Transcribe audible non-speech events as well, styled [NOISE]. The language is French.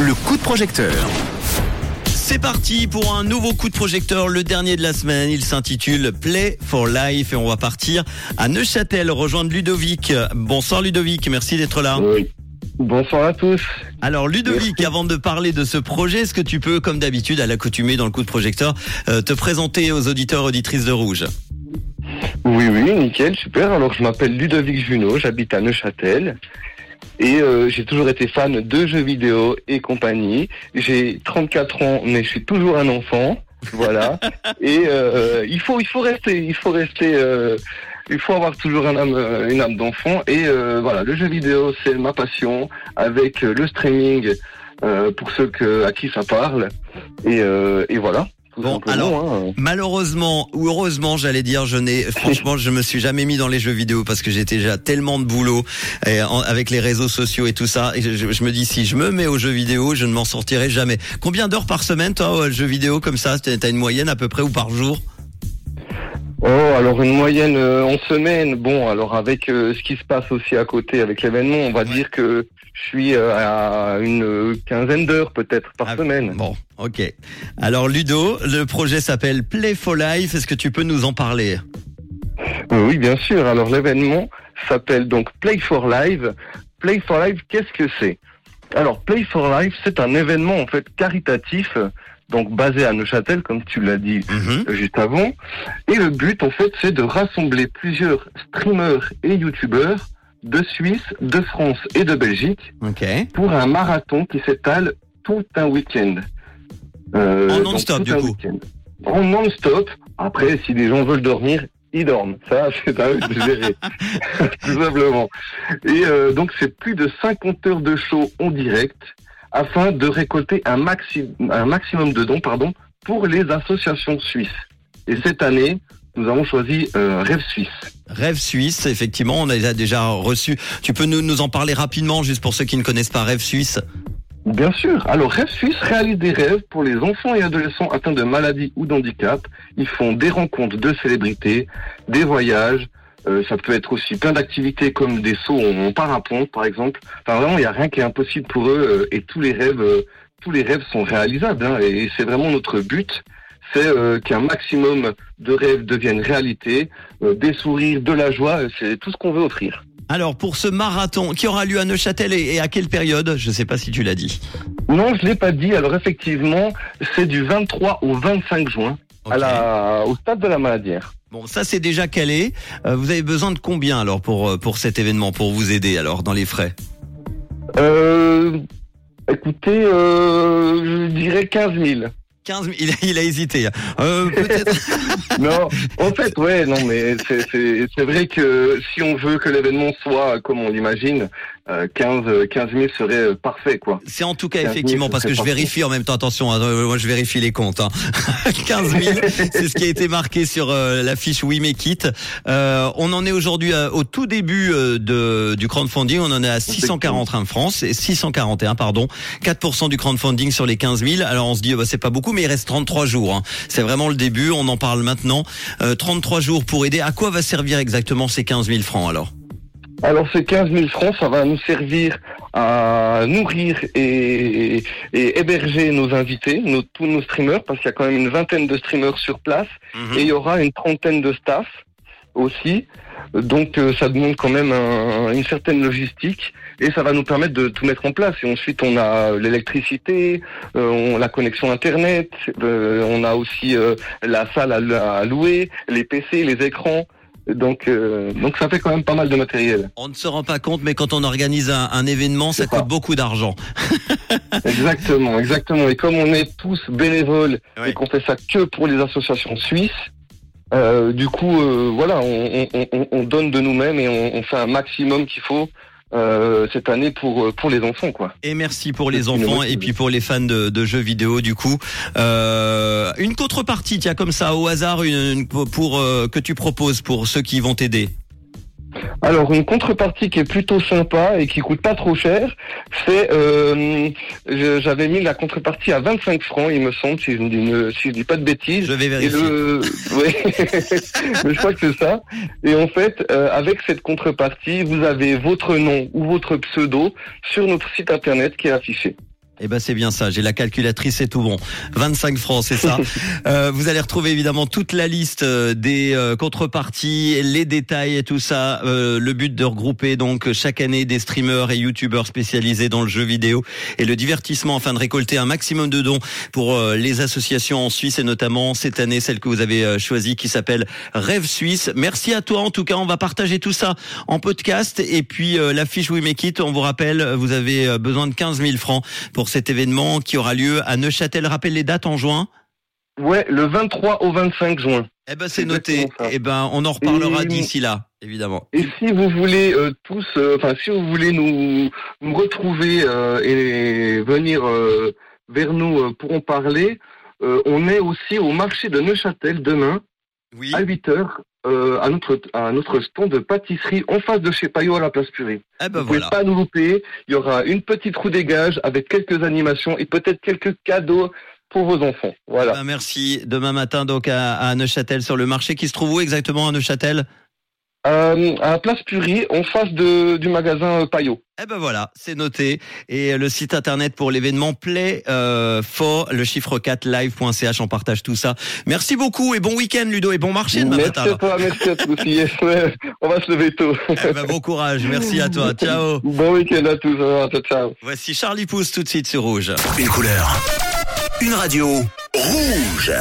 Le coup de projecteur. C'est parti pour un nouveau coup de projecteur, le dernier de la semaine. Il s'intitule Play for Life et on va partir à Neuchâtel rejoindre Ludovic. Bonsoir Ludovic, merci d'être là. Oui. Bonsoir à tous. Alors Ludovic, avant de parler de ce projet, est-ce que tu peux, comme d'habitude, à l'accoutumée dans le coup de projecteur, euh, te présenter aux auditeurs auditrices de Rouge? Oui, oui, nickel, super. Alors je m'appelle Ludovic Junot, j'habite à Neuchâtel. Et euh, j'ai toujours été fan de jeux vidéo et compagnie. J'ai 34 ans, mais je suis toujours un enfant. Voilà. [LAUGHS] et euh, il faut, il faut rester, il faut rester. Euh, il faut avoir toujours un âme, une âme d'enfant. Et euh, voilà, le jeu vidéo, c'est ma passion. Avec euh, le streaming, euh, pour ceux que, à qui ça parle. Et, euh, et voilà. Tout Bon, alors, hein. Malheureusement ou heureusement, j'allais dire, je n'ai [LAUGHS] franchement, je me suis jamais mis dans les jeux vidéo parce que j'étais déjà tellement de boulot et en- avec les réseaux sociaux et tout ça. Et je, je me dis si je me mets aux jeux vidéo, je ne m'en sortirai jamais. Combien d'heures par semaine, toi, aux jeux vidéo comme ça? T'as une moyenne à peu près ou par jour? Oh, alors une moyenne euh, en semaine. Bon, alors avec euh, ce qui se passe aussi à côté avec l'événement, on va dire que je suis euh, à une quinzaine d'heures peut-être par Ah, semaine. Bon, ok. Alors Ludo, le projet s'appelle Play for Life. Est-ce que tu peux nous en parler? Oui, bien sûr. Alors l'événement s'appelle donc Play for Live. Play for Live, qu'est-ce que c'est? Alors Play for Life, c'est un événement en fait caritatif, donc basé à Neuchâtel, comme tu l'as dit Mhm. juste avant. Et le but, en fait, c'est de rassembler plusieurs streamers et youtubeurs de Suisse, de France et de Belgique pour un marathon qui s'étale tout un week-end. Euh, En non-stop, du coup. En non-stop. Après, si les gens veulent dormir, ils dorment. Ça, [LAUGHS] c'est à eux de gérer. [LAUGHS] tout simplement. Et euh, donc, c'est plus de 50 heures de show en direct afin de récolter un, maxi un maximum de dons pardon, pour les associations suisses. Et cette année, nous avons choisi euh, Rêve Suisse. Rêve Suisse, effectivement, on a déjà reçu. Tu peux nous, nous en parler rapidement, juste pour ceux qui ne connaissent pas Rêve Suisse? Bien sûr. Alors, Rêve Suisse réalise des rêves pour les enfants et adolescents atteints de maladies ou d'handicap. Ils font des rencontres de célébrités, des voyages. Euh, ça peut être aussi plein d'activités comme des sauts en, en parapente, par exemple. Enfin, vraiment, il n'y a rien qui est impossible pour eux euh, et tous les rêves, euh, tous les rêves sont réalisables. hein, et c'est vraiment notre but. C'est euh, qu'un maximum de rêves deviennent réalité, euh, des sourires, de la joie. euh, C'est tout ce qu'on veut offrir. Alors, pour ce marathon qui aura lieu à Neuchâtel et, et à quelle période? Je ne sais pas si tu l'as dit. Non, je l'ai pas dit. Alors effectivement, c'est du 23 au 25 juin. À la, au stade de la Maladière. Bon, ça c'est déjà calé. Euh, vous avez besoin de combien alors pour euh, pour cet événement, pour vous aider alors dans les frais? Euh, écoutez, euh, je dirais 15 000. 15 000, il a, il a hésité. Euh. [LAUGHS] [LAUGHS] Non, en fait, ouais, non, mais c'est- vrai que si on veut que l'événement soit comme on l'imagine, 15, 15 000 serait euh, parfait, quoi. C'est en tout cas 15 000, effectivement ce parce que je parfait. vérifie en même temps. Attention, hein, euh, moi je vérifie les comptes. Hein. [LAUGHS] 15 000, c'est ce qui a été marqué sur euh, la fiche We Make It. Euh, on en est aujourd'hui euh, au tout début euh, de, du crowdfunding. On en est à 641 France et 641 pardon. 4% du crowdfunding sur les 15 000. Alors on se dit bah, c'est pas beaucoup, mais il reste 33 jours. hein. C'est vraiment le début. On en parle maintenant. Euh, 33 jours pour aider. À quoi va servir exactement ces 15 000 francs alors? Alors ces 15 000 francs, ça va nous servir à nourrir et, et héberger nos invités, nos, tous nos streamers, parce qu'il y a quand même une vingtaine de streamers sur place. Mhm. et il y aura une trentaine de staff aussi. Donc euh, ça demande quand même un- une certaine logistique et ça va nous permettre de tout mettre en place. Et ensuite on a l'électricité, euh, on la connexion internet, euh, on a aussi la salle à, à louer, les PC, les écrans. Donc euh, donc ça fait quand même pas mal de matériel. On ne se rend pas compte, mais quand on organise un, un événement, ça coûte beaucoup d'argent. [LAUGHS] Exactement, exactement. Et comme on est tous bénévoles et qu'on fait ça que pour les associations suisses, euh, du coup, euh, voilà, on, on- on- on donne de nous-mêmes et on, on fait un maximum qu'il faut euh, cette année pour pour les enfants, quoi. Et merci pour les enfants et puis pour les fans de, de jeux vidéo du coup. Euh, une contrepartie, tiens comme ça au hasard, une, une- pour euh, que tu proposes pour ceux qui vont t'aider. Alors une contrepartie qui est plutôt sympa et qui coûte pas trop cher, c'est euh, j'avais mis la contrepartie à 25 francs, il me semble, si je ne dis, ne- si je dis pas de bêtises. Je vais Et vérifier. [LAUGHS] le, mais je crois que c'est ça. Et en fait, euh, avec cette contrepartie, vous avez votre nom ou votre pseudo sur notre site internet qui est affiché. Eh ben c'est bien ça, j'ai la calculatrice, c'est tout bon. 25 francs, c'est ça. [LAUGHS] Euh, vous allez retrouver évidemment toute la liste euh, des euh, contreparties, les détails et tout ça. Euh, le but de regrouper donc chaque année des streamers et youtubeurs spécialisés dans le jeu vidéo et le divertissement afin de récolter un maximum de dons pour euh, les associations en Suisse et notamment cette année celle que vous avez euh, choisie qui s'appelle Rêve Suisse. Merci à toi en tout cas, on va partager tout ça en podcast et puis euh, la fiche We Make It, on vous rappelle, vous avez besoin de 15 000 francs pour cet événement qui aura lieu à Neuchâtel. Rappelle les dates en juin. Ouais, le 23 au 25 juin. Eh ben c'est noté. Eh ben on en reparlera d'ici là, évidemment. Et si vous voulez euh, tous, euh, enfin si vous voulez nous, nous retrouver euh, et venir vers nous pour en parler, on est aussi au marché de Neuchâtel demain Oui. à 8 heures euh, à notre à notre stand de pâtisserie en face de chez Payot à la place Purée. Eh ben vous pouvez voilà. pas nous louper. Il y aura une petite roue des gages avec quelques animations et peut-être quelques cadeaux pour vos enfants. Voilà. Ben, merci. Demain matin donc à, à Neuchâtel sur le marché qui se trouve où exactement à Neuchâtel? Euh, à la place Purie, en face de, du magasin euh, Payot. Eh ben voilà, c'est noté. Et le site internet pour l'événement Play euh, for le chiffre 4 live.ch, on partage tout ça. Merci beaucoup et bon week-end Ludo et bon marché demain Merci matin. à toi, merci à tous. Ouais. On va se lever tôt. Eh ben, bon courage, merci à toi. Ciao. Bon week-end à tous. Ciao. Voici Charlie Pousse tout de suite sur Rouge. Une couleur. Une radio. Rouge.